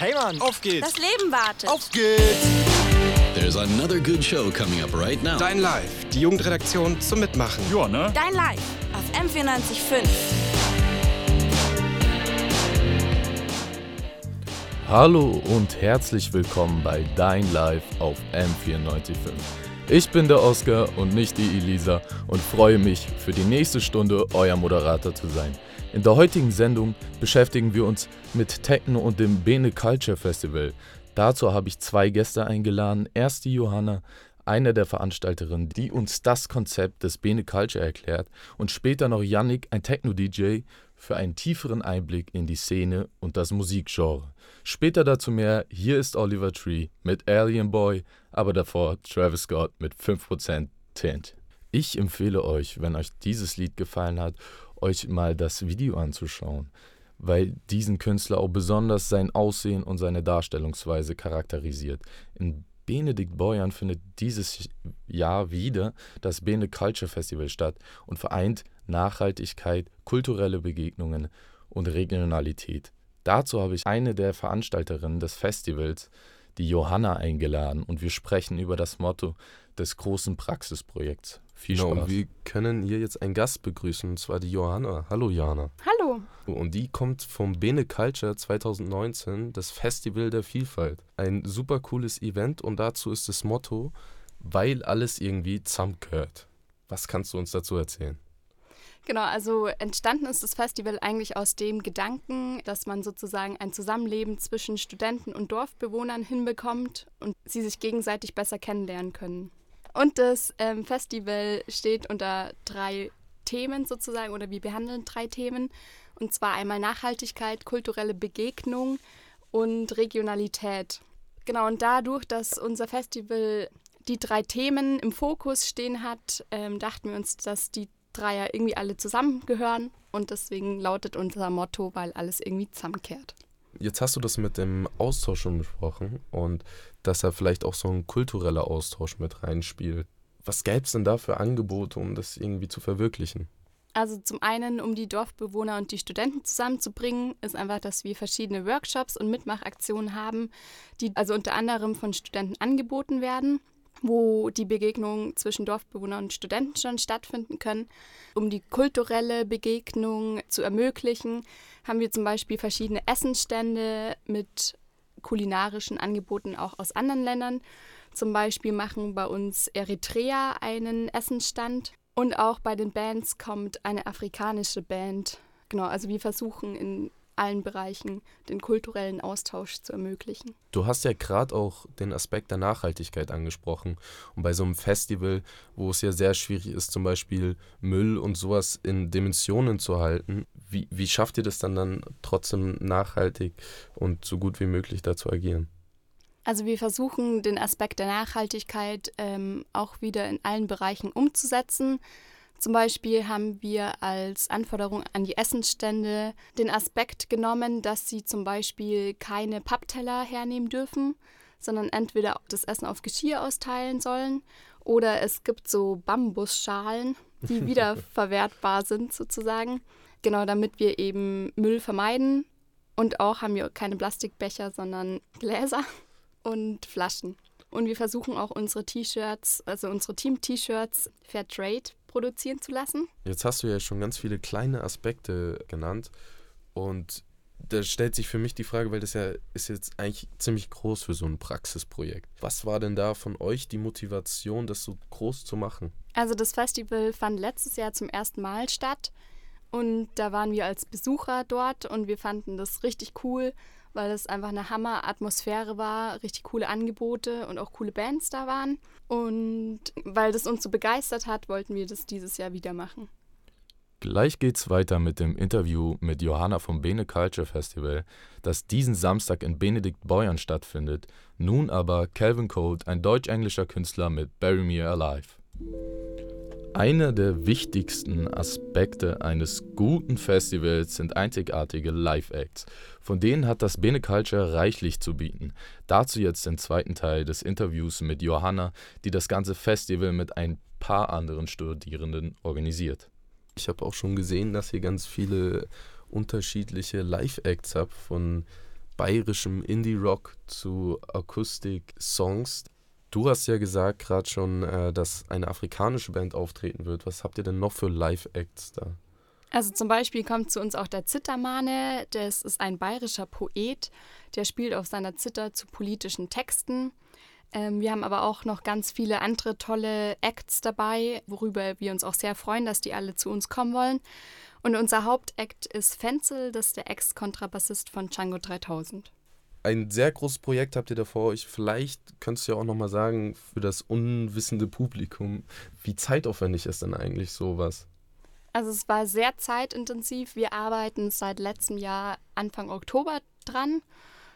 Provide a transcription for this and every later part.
Hey Mann, auf geht's. Das Leben wartet. Auf geht's. There's another good show coming up right now. Dein Live, die Jugendredaktion zum Mitmachen. Ja, ne? Dein Live auf M945. Hallo und herzlich willkommen bei Dein Live auf M945. Ich bin der Oscar und nicht die Elisa und freue mich, für die nächste Stunde euer Moderator zu sein. In der heutigen Sendung beschäftigen wir uns mit Techno und dem Bene Culture Festival. Dazu habe ich zwei Gäste eingeladen. Erst die Johanna, eine der Veranstalterinnen, die uns das Konzept des Bene Culture erklärt, und später noch Yannick, ein Techno-DJ, für einen tieferen Einblick in die Szene und das Musikgenre. Später dazu mehr. Hier ist Oliver Tree mit Alien Boy, aber davor Travis Scott mit 5% Tint. Ich empfehle euch, wenn euch dieses Lied gefallen hat, euch mal das Video anzuschauen, weil diesen Künstler auch besonders sein Aussehen und seine Darstellungsweise charakterisiert. In Benedikt Beuern findet dieses Jahr wieder das Bene Culture Festival statt und vereint Nachhaltigkeit, kulturelle Begegnungen und Regionalität. Dazu habe ich eine der Veranstalterinnen des Festivals, die Johanna, eingeladen und wir sprechen über das Motto des großen Praxisprojekts. Viel Spaß. Genau, und wir können hier jetzt einen Gast begrüßen, und zwar die Johanna. Hallo Johanna. Hallo. Und die kommt vom Bene Culture 2019, das Festival der Vielfalt. Ein super cooles Event und dazu ist das Motto, weil alles irgendwie zusammengehört. Was kannst du uns dazu erzählen? Genau, also entstanden ist das Festival eigentlich aus dem Gedanken, dass man sozusagen ein Zusammenleben zwischen Studenten und Dorfbewohnern hinbekommt und sie sich gegenseitig besser kennenlernen können. Und das ähm, Festival steht unter drei Themen sozusagen oder wir behandeln drei Themen. Und zwar einmal Nachhaltigkeit, kulturelle Begegnung und Regionalität. Genau, und dadurch, dass unser Festival die drei Themen im Fokus stehen hat, ähm, dachten wir uns, dass die drei ja irgendwie alle zusammengehören. Und deswegen lautet unser Motto, weil alles irgendwie zusammenkehrt. Jetzt hast du das mit dem Austausch schon besprochen und dass da vielleicht auch so ein kultureller Austausch mit reinspielt. Was gäbe es denn da für Angebote, um das irgendwie zu verwirklichen? Also zum einen, um die Dorfbewohner und die Studenten zusammenzubringen, ist einfach, dass wir verschiedene Workshops und Mitmachaktionen haben, die also unter anderem von Studenten angeboten werden wo die Begegnungen zwischen Dorfbewohnern und Studenten schon stattfinden können. Um die kulturelle Begegnung zu ermöglichen, haben wir zum Beispiel verschiedene Essensstände mit kulinarischen Angeboten auch aus anderen Ländern. Zum Beispiel machen bei uns Eritrea einen Essensstand und auch bei den Bands kommt eine afrikanische Band. Genau, also wir versuchen in allen Bereichen den kulturellen Austausch zu ermöglichen. Du hast ja gerade auch den Aspekt der Nachhaltigkeit angesprochen. Und bei so einem Festival, wo es ja sehr schwierig ist, zum Beispiel Müll und sowas in Dimensionen zu halten, wie, wie schafft ihr das dann dann trotzdem nachhaltig und so gut wie möglich da zu agieren? Also wir versuchen den Aspekt der Nachhaltigkeit ähm, auch wieder in allen Bereichen umzusetzen. Zum Beispiel haben wir als Anforderung an die Essensstände den Aspekt genommen, dass sie zum Beispiel keine Pappteller hernehmen dürfen, sondern entweder das Essen auf Geschirr austeilen sollen oder es gibt so Bambusschalen, die wiederverwertbar sind sozusagen. Genau, damit wir eben Müll vermeiden. Und auch haben wir keine Plastikbecher, sondern Gläser und Flaschen. Und wir versuchen auch unsere T-Shirts, also unsere Team-T-Shirts Fairtrade produzieren zu lassen. Jetzt hast du ja schon ganz viele kleine Aspekte genannt und da stellt sich für mich die Frage, weil das ja ist jetzt eigentlich ziemlich groß für so ein Praxisprojekt. Was war denn da von euch die Motivation, das so groß zu machen? Also das Festival fand letztes Jahr zum ersten Mal statt und da waren wir als Besucher dort und wir fanden das richtig cool weil es einfach eine Hammer-Atmosphäre war, richtig coole Angebote und auch coole Bands da waren. Und weil das uns so begeistert hat, wollten wir das dieses Jahr wieder machen. Gleich geht's weiter mit dem Interview mit Johanna vom Bene Culture Festival, das diesen Samstag in Benedikt Beuern stattfindet. Nun aber Calvin Cold, ein deutsch-englischer Künstler mit Bury Me Alive. Einer der wichtigsten Aspekte eines guten Festivals sind einzigartige Live-Acts. Von denen hat das Bene Culture reichlich zu bieten. Dazu jetzt den zweiten Teil des Interviews mit Johanna, die das ganze Festival mit ein paar anderen Studierenden organisiert. Ich habe auch schon gesehen, dass ihr ganz viele unterschiedliche Live-Acts habt von bayerischem Indie-Rock zu Akustik-Songs. Du hast ja gesagt gerade schon, äh, dass eine afrikanische Band auftreten wird. Was habt ihr denn noch für Live-Acts da? Also zum Beispiel kommt zu uns auch der Zittermane. Das ist ein bayerischer Poet, der spielt auf seiner Zither zu politischen Texten. Ähm, wir haben aber auch noch ganz viele andere tolle Acts dabei, worüber wir uns auch sehr freuen, dass die alle zu uns kommen wollen. Und unser Hauptact ist Fenzel, das ist der Ex-Kontrabassist von Django 3000. Ein sehr großes Projekt habt ihr da vor euch. Vielleicht könntest du ja auch nochmal sagen, für das unwissende Publikum, wie zeitaufwendig ist denn eigentlich sowas? Also es war sehr zeitintensiv. Wir arbeiten seit letztem Jahr Anfang Oktober dran.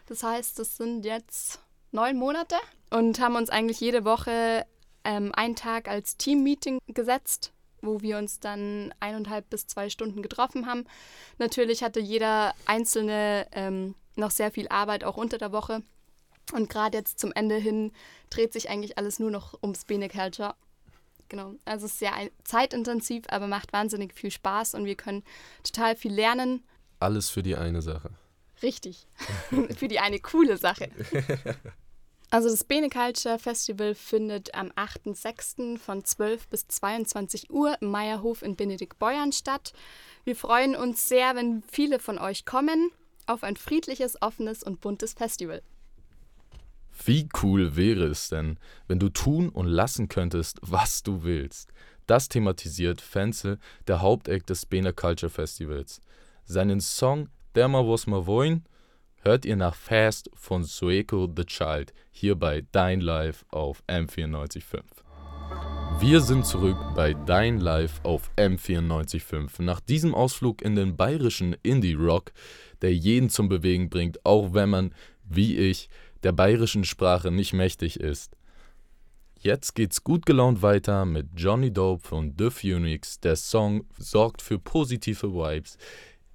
Das heißt, es sind jetzt neun Monate und haben uns eigentlich jede Woche ähm, einen Tag als Team-Meeting gesetzt, wo wir uns dann eineinhalb bis zwei Stunden getroffen haben. Natürlich hatte jeder Einzelne ähm, noch sehr viel Arbeit auch unter der Woche. Und gerade jetzt zum Ende hin dreht sich eigentlich alles nur noch ums Bene Culture. Genau. Also es ist sehr zeitintensiv, aber macht wahnsinnig viel Spaß und wir können total viel lernen. Alles für die eine Sache. Richtig. für die eine coole Sache. Also das Bene Culture Festival findet am 8.6. von 12 bis 22 Uhr im Meierhof in Benediktbeuern statt. Wir freuen uns sehr, wenn viele von euch kommen auf ein friedliches, offenes und buntes Festival. Wie cool wäre es denn, wenn du tun und lassen könntest, was du willst? Das thematisiert Fenzel, der Haupteck des Bene Culture Festivals. Seinen Song Der mal was ma wollen hört ihr nach Fast von Sueko the Child hier bei Dein Live auf M945. Wir sind zurück bei Dein Live auf M945 nach diesem Ausflug in den bayerischen Indie-Rock, der jeden zum Bewegen bringt, auch wenn man, wie ich, der bayerischen Sprache nicht mächtig ist. Jetzt geht's gut gelaunt weiter mit Johnny Dope und The Phoenix. Der Song sorgt für positive Vibes,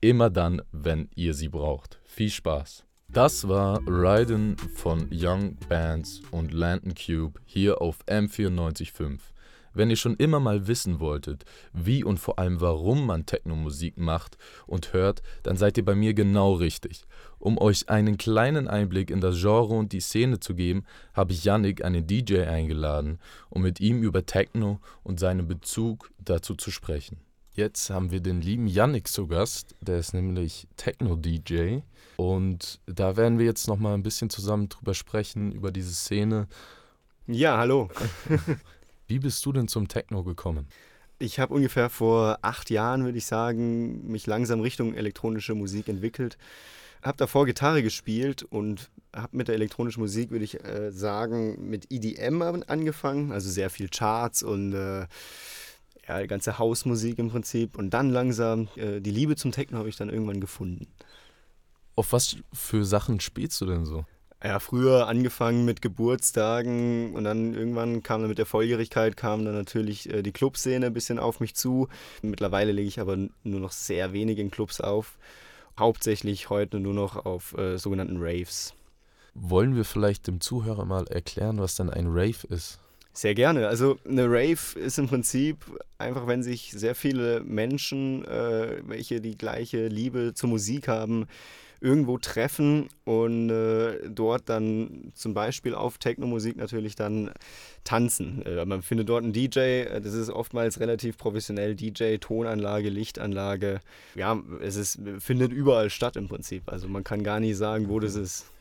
immer dann, wenn ihr sie braucht. Viel Spaß. Das war Ryden von Young Bands und Landon Cube hier auf M945. Wenn ihr schon immer mal wissen wolltet, wie und vor allem warum man Techno-Musik macht und hört, dann seid ihr bei mir genau richtig. Um euch einen kleinen Einblick in das Genre und die Szene zu geben, habe ich Yannick, einen DJ, eingeladen, um mit ihm über Techno und seinen Bezug dazu zu sprechen. Jetzt haben wir den lieben Yannick zu Gast, der ist nämlich Techno-DJ. Und da werden wir jetzt nochmal ein bisschen zusammen drüber sprechen, über diese Szene. Ja, hallo. Wie bist du denn zum Techno gekommen? Ich habe ungefähr vor acht Jahren, würde ich sagen, mich langsam Richtung elektronische Musik entwickelt. Habe davor Gitarre gespielt und habe mit der elektronischen Musik, würde ich äh, sagen, mit EDM angefangen. Also sehr viel Charts und äh, ja, die ganze Hausmusik im Prinzip. Und dann langsam äh, die Liebe zum Techno habe ich dann irgendwann gefunden. Auf was für Sachen spielst du denn so? Ja, früher angefangen mit Geburtstagen und dann irgendwann kam dann mit der Volljährigkeit kam dann natürlich äh, die Clubszene ein bisschen auf mich zu. Mittlerweile lege ich aber nur noch sehr wenig in Clubs auf. Hauptsächlich heute nur noch auf äh, sogenannten Raves. Wollen wir vielleicht dem Zuhörer mal erklären, was denn ein Rave ist? Sehr gerne. Also eine Rave ist im Prinzip einfach, wenn sich sehr viele Menschen, äh, welche die gleiche Liebe zur Musik haben, irgendwo treffen und äh, dort dann zum Beispiel auf Techno-Musik natürlich dann tanzen. Äh, man findet dort einen DJ, äh, das ist oftmals relativ professionell, DJ, Tonanlage, Lichtanlage. Ja, es ist, findet überall statt im Prinzip. Also man kann gar nicht sagen, wo das ist.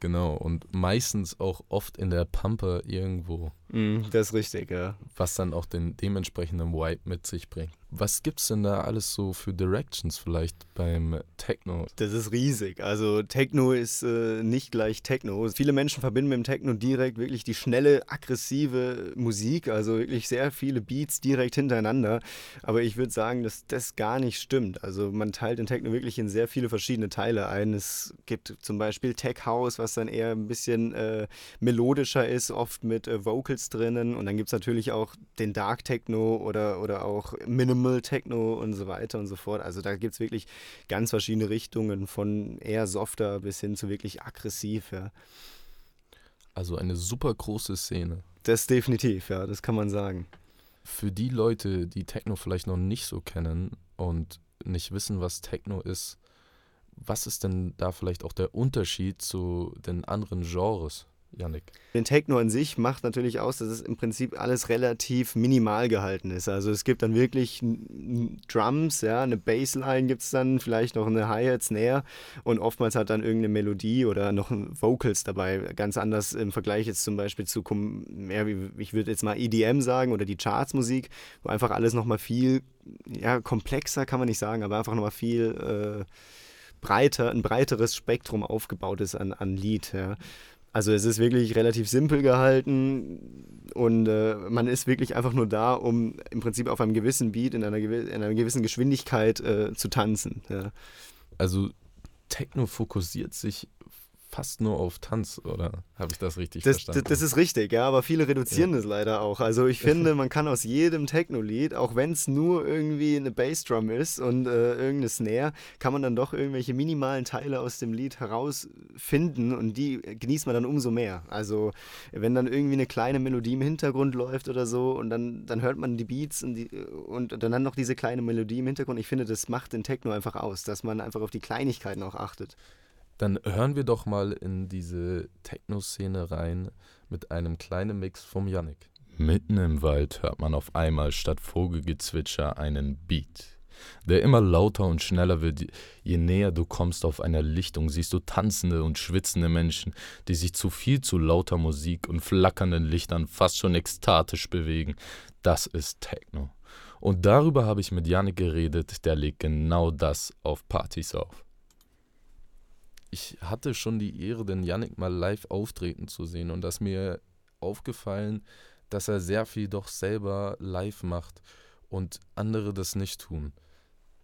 Genau, und meistens auch oft in der Pampe irgendwo. Mm, das ist richtig, ja. Was dann auch den dementsprechenden Vibe mit sich bringt. Was gibt's denn da alles so für Directions vielleicht beim Techno? Das ist riesig. Also Techno ist äh, nicht gleich Techno. Viele Menschen verbinden mit dem Techno direkt wirklich die schnelle, aggressive Musik, also wirklich sehr viele Beats direkt hintereinander. Aber ich würde sagen, dass das gar nicht stimmt. Also man teilt den Techno wirklich in sehr viele verschiedene Teile ein. Es gibt zum Beispiel Tech House, was dann eher ein bisschen äh, melodischer ist, oft mit äh, Vocals drinnen. Und dann gibt es natürlich auch den Dark Techno oder, oder auch Minimal Techno und so weiter und so fort. Also da gibt es wirklich ganz verschiedene Richtungen, von eher softer bis hin zu wirklich aggressiv. Ja. Also eine super große Szene. Das definitiv, ja, das kann man sagen. Für die Leute, die Techno vielleicht noch nicht so kennen und nicht wissen, was Techno ist, was ist denn da vielleicht auch der Unterschied zu den anderen Genres? Janik. Den Techno an sich macht natürlich aus, dass es im Prinzip alles relativ minimal gehalten ist. Also es gibt dann wirklich Drums, ja, eine Bassline gibt es dann, vielleicht noch eine Hi-Hat, Snare und oftmals hat dann irgendeine Melodie oder noch Vocals dabei. Ganz anders im Vergleich jetzt zum Beispiel zu, mehr wie, ich würde jetzt mal EDM sagen oder die Chartsmusik, wo einfach alles nochmal viel, ja, komplexer kann man nicht sagen, aber einfach nochmal viel... Äh, breiter, ein breiteres Spektrum aufgebaut ist an, an Lied. Ja. Also es ist wirklich relativ simpel gehalten und äh, man ist wirklich einfach nur da, um im Prinzip auf einem gewissen Beat in einer, gew in einer gewissen Geschwindigkeit äh, zu tanzen. Ja. Also Techno fokussiert sich fast nur auf Tanz, oder habe ich das richtig das, verstanden? Das, das, ist richtig, ja, aber viele reduzieren ja. das leider auch. Also ich finde, man kann aus jedem Techno-Lied, auch wenn es nur irgendwie eine Bassdrum ist und äh, irgendeine Snare, kann man dann doch irgendwelche minimalen Teile aus dem Lied herausfinden und die genießt man dann umso mehr. Also wenn dann irgendwie eine kleine Melodie im Hintergrund läuft oder so und dann, dann hört man die Beats und, die, und dann noch diese kleine Melodie im Hintergrund. Ich finde, das macht den Techno einfach aus, dass man einfach auf die Kleinigkeiten auch achtet. Dann hören wir doch mal in diese Techno-Szene rein mit einem kleinen Mix vom Yannick. Mitten im Wald hört man auf einmal statt Vogelgezwitscher einen Beat, der immer lauter und schneller wird. Je näher du kommst auf einer Lichtung, siehst du tanzende und schwitzende Menschen, die sich zu viel zu lauter Musik und flackernden Lichtern fast schon ekstatisch bewegen. Das ist Techno. Und darüber habe ich mit Yannick geredet, der legt genau das auf Partys auf ich hatte schon die Ehre, den Yannick mal live auftreten zu sehen und das mir aufgefallen, dass er sehr viel doch selber live macht und andere das nicht tun.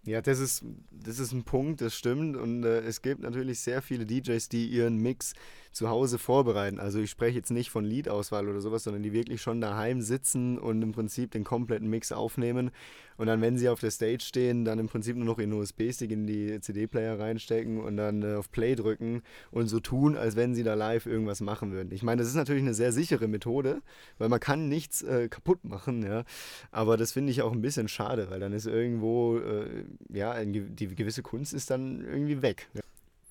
Ja, das ist, das ist ein Punkt, das stimmt. Und äh, es gibt natürlich sehr viele DJs, die ihren Mix zu Hause vorbereiten. Also ich spreche jetzt nicht von Liedauswahl oder sowas, sondern die wirklich schon daheim sitzen und im Prinzip den kompletten Mix aufnehmen. Und dann, wenn sie auf der Stage stehen, dann im Prinzip nur noch ihren USB-Stick in die CD-Player reinstecken und dann äh, auf Play drücken und so tun, als wenn sie da live irgendwas machen würden. Ich meine, das ist natürlich eine sehr sichere Methode, weil man kann nichts äh, kaputt machen, ja. Aber das finde ich auch ein bisschen schade, weil dann ist irgendwo, äh, ja, die gewisse Kunst ist dann irgendwie weg. Ja.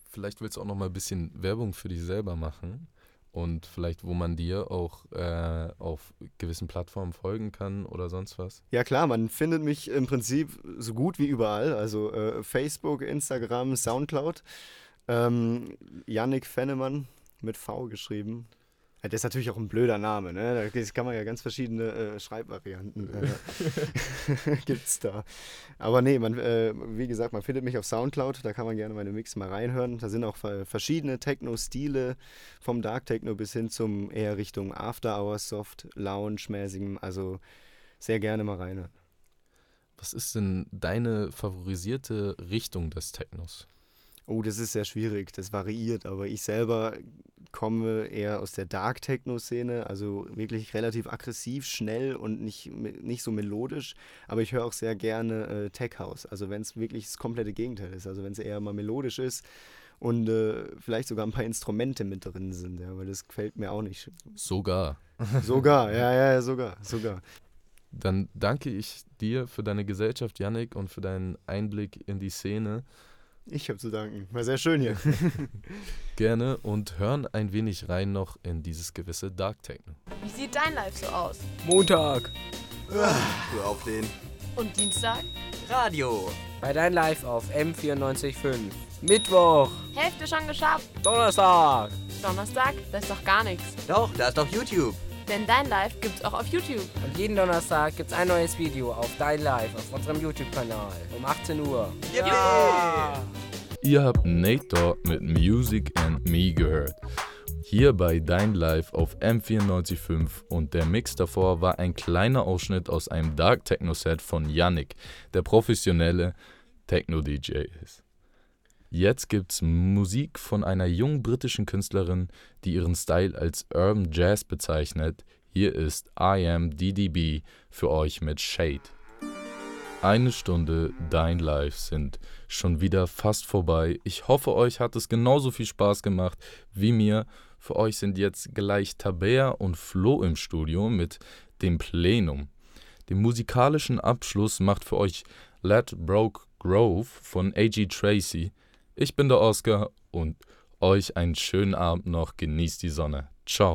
Vielleicht willst du auch noch mal ein bisschen Werbung für dich selber machen und vielleicht, wo man dir auch äh, auf gewissen Plattformen folgen kann oder sonst was? Ja klar, man findet mich im Prinzip so gut wie überall, also äh, Facebook, Instagram, Soundcloud. Ähm, Yannick Fennemann mit V geschrieben. Das ist natürlich auch ein blöder Name, ne? Da kann man ja ganz verschiedene äh, Schreibvarianten äh, gibt's da. Aber nee, man, äh, wie gesagt, man findet mich auf Soundcloud, da kann man gerne meine Mix mal reinhören. Da sind auch verschiedene Techno-Stile, vom Dark Techno bis hin zum eher Richtung After Hours, Soft, Lounge-mäßigem. Also sehr gerne mal reinhören. Was ist denn deine favorisierte Richtung des Technos? Oh, das ist sehr schwierig, das variiert, aber ich selber komme eher aus der Dark Techno-Szene, also wirklich relativ aggressiv, schnell und nicht, nicht so melodisch, aber ich höre auch sehr gerne äh, Tech House, also wenn es wirklich das komplette Gegenteil ist, also wenn es eher mal melodisch ist und äh, vielleicht sogar ein paar Instrumente mit drin sind, ja, weil das gefällt mir auch nicht. Sogar. Sogar, ja, ja, sogar, sogar. Dann danke ich dir für deine Gesellschaft, Yannick, und für deinen Einblick in die Szene. Ich habe zu danken. War sehr schön hier. Gerne und hören ein wenig rein noch in dieses gewisse Dark Techno. Wie sieht dein Live so aus? Montag. Hör auf den. Und Dienstag? Radio. Bei dein Live auf M94.5. Mittwoch. Hälfte schon geschafft. Donnerstag. Donnerstag? Das ist doch gar nichts. Doch, da ist doch YouTube. Denn Dein Live gibt's auch auf YouTube. Und jeden Donnerstag gibt's ein neues Video auf Dein Live auf unserem YouTube-Kanal um 18 Uhr. Ja! Ihr habt Nate Dogg mit Music and Me gehört. Hier bei Dein Live auf M945 und der Mix davor war ein kleiner Ausschnitt aus einem Dark Techno Set von Yannick, der professionelle Techno-DJ ist. Jetzt gibt's Musik von einer jungen britischen Künstlerin, die ihren Style als Urban Jazz bezeichnet. Hier ist I Am DDB für euch mit Shade. Eine Stunde Dein Live sind schon wieder fast vorbei. Ich hoffe, euch hat es genauso viel Spaß gemacht wie mir. Für euch sind jetzt gleich Tabea und Flo im Studio mit dem Plenum. Den musikalischen Abschluss macht für euch Let Broke Grove von A.G. Tracy. Ich bin der Oscar und euch einen schönen Abend noch. Genießt die Sonne. Ciao.